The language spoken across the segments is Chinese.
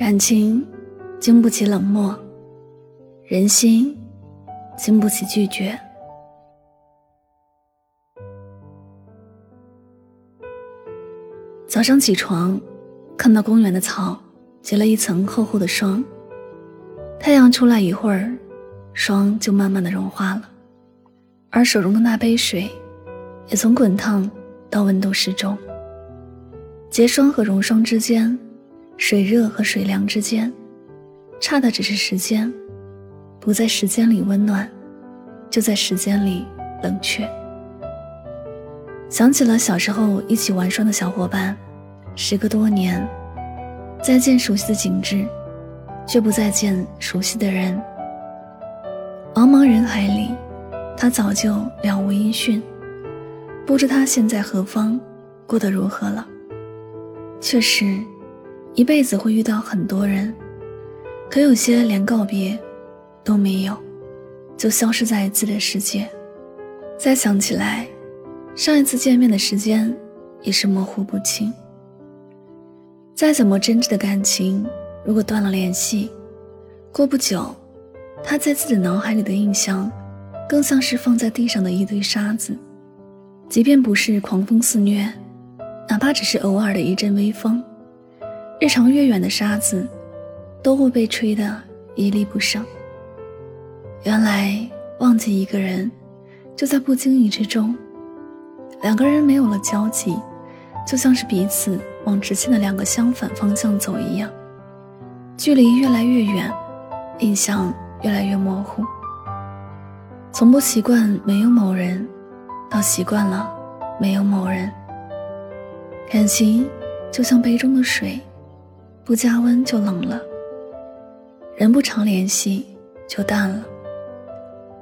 感情经不起冷漠，人心经不起拒绝。早上起床，看到公园的草结了一层厚厚的霜。太阳出来一会儿，霜就慢慢的融化了，而手中的那杯水，也从滚烫到温度适中。结霜和融霜之间。水热和水凉之间，差的只是时间，不在时间里温暖，就在时间里冷却。想起了小时候一起玩耍的小伙伴，时隔多年，再见熟悉的景致，却不再见熟悉的人。茫茫人海里，他早就了无音讯，不知他现在何方，过得如何了。确实。一辈子会遇到很多人，可有些连告别都没有，就消失在自己的世界。再想起来，上一次见面的时间也是模糊不清。再怎么真挚的感情，如果断了联系，过不久，他在自己脑海里的印象，更像是放在地上的一堆沙子。即便不是狂风肆虐，哪怕只是偶尔的一阵微风。日长月远的沙子，都会被吹得一粒不剩。原来忘记一个人，就在不经意之中。两个人没有了交集，就像是彼此往直线的两个相反方向走一样，距离越来越远，印象越来越模糊。从不习惯没有某人，到习惯了没有某人。感情就像杯中的水。不加温就冷了，人不常联系就淡了。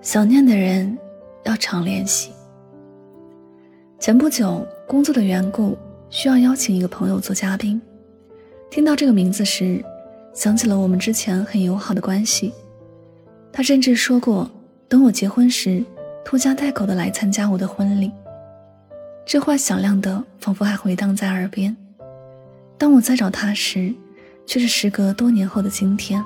想念的人要常联系。前不久工作的缘故，需要邀请一个朋友做嘉宾。听到这个名字时，想起了我们之前很友好的关系。他甚至说过，等我结婚时，拖家带口的来参加我的婚礼。这话响亮的，仿佛还回荡在耳边。当我在找他时，却是时隔多年后的今天，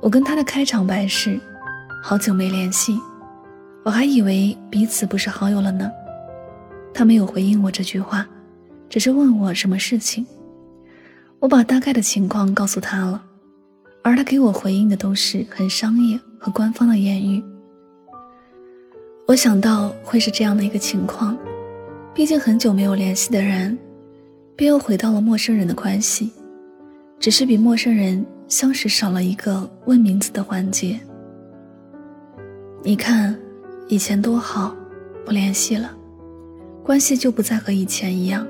我跟他的开场白是：“好久没联系，我还以为彼此不是好友了呢。”他没有回应我这句话，只是问我什么事情。我把大概的情况告诉他了，而他给我回应的都是很商业和官方的言语。我想到会是这样的一个情况，毕竟很久没有联系的人，便又回到了陌生人的关系。只是比陌生人相识少了一个问名字的环节。你看，以前多好，不联系了，关系就不再和以前一样。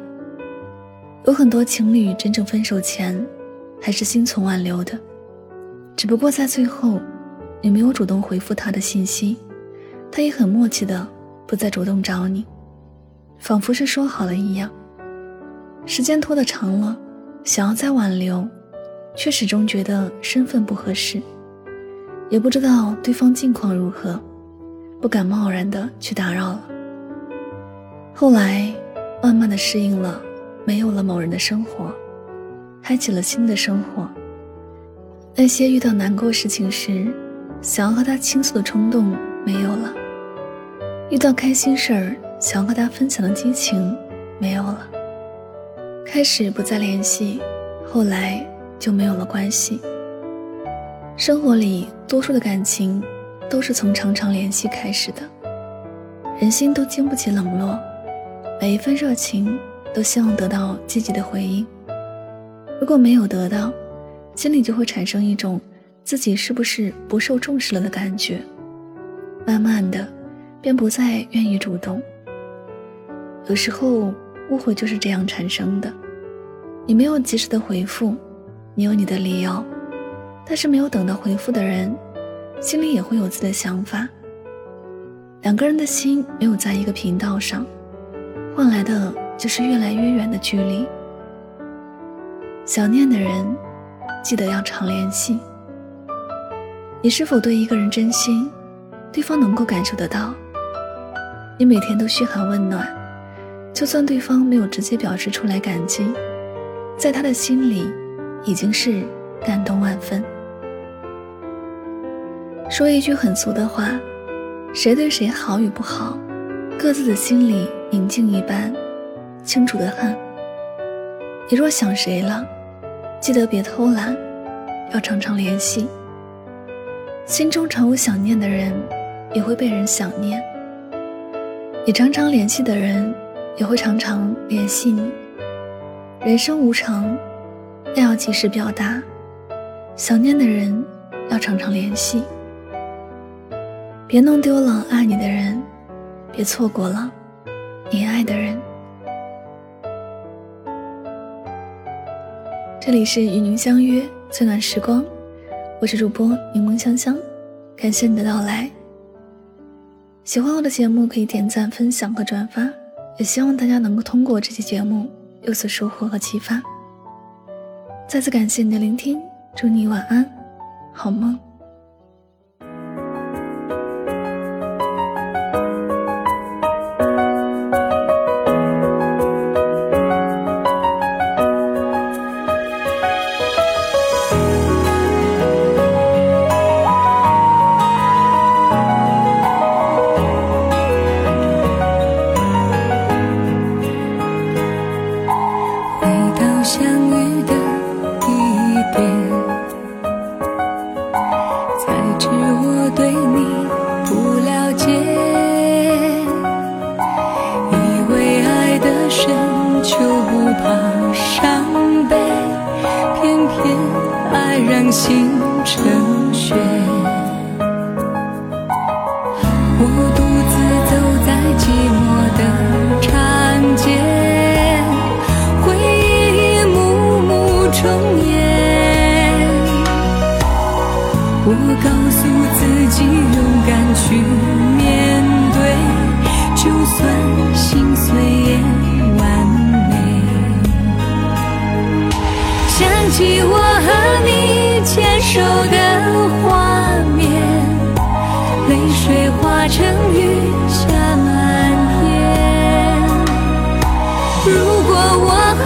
有很多情侣真正分手前，还是心存挽留的，只不过在最后，你没有主动回复他的信息，他也很默契的不再主动找你，仿佛是说好了一样。时间拖得长了，想要再挽留。却始终觉得身份不合适，也不知道对方近况如何，不敢贸然的去打扰了。后来，慢慢的适应了没有了某人的生活，开启了新的生活。那些遇到难过事情时，想要和他倾诉的冲动没有了；遇到开心事儿，想要和他分享的激情没有了。开始不再联系，后来。就没有了关系。生活里多数的感情都是从常常联系开始的。人心都经不起冷落，每一份热情都希望得到积极的回应。如果没有得到，心里就会产生一种自己是不是不受重视了的感觉，慢慢的便不再愿意主动。有时候误会就是这样产生的，你没有及时的回复，你有你的理由，但是没有等到回复的人，心里也会有自己的想法。两个人的心没有在一个频道上，换来的就是越来越远的距离。想念的人，记得要常联系。你是否对一个人真心，对方能够感受得到？你每天都嘘寒问暖，就算对方没有直接表示出来感激，在他的心里，已经是感动万分。说一句很俗的话。谁对谁好与不好，各自的心里明镜一般，清楚的很。你若想谁了，记得别偷懒，要常常联系。心中常有想念的人，也会被人想念。你常常联系的人，也会常常联系你。人生无常，但要及时表达。想念的人，要常常联系。别弄丢了爱你的人，别错过了你爱的人。这里是与您相约最暖时光，我是主播柠檬香香，感谢你的到来。喜欢我的节目可以点赞、分享和转发，也希望大家能够通过这期节目有所收获和启发。再次感谢你的聆听，祝你晚安，好梦。伤悲，偏偏爱让心成雪，我独自走在寂寞的长街，回忆一幕幕重演。我告诉自己勇敢去面对，就算心碎也想起我和你。牵手的画面，泪水化成雨下满天。如果我和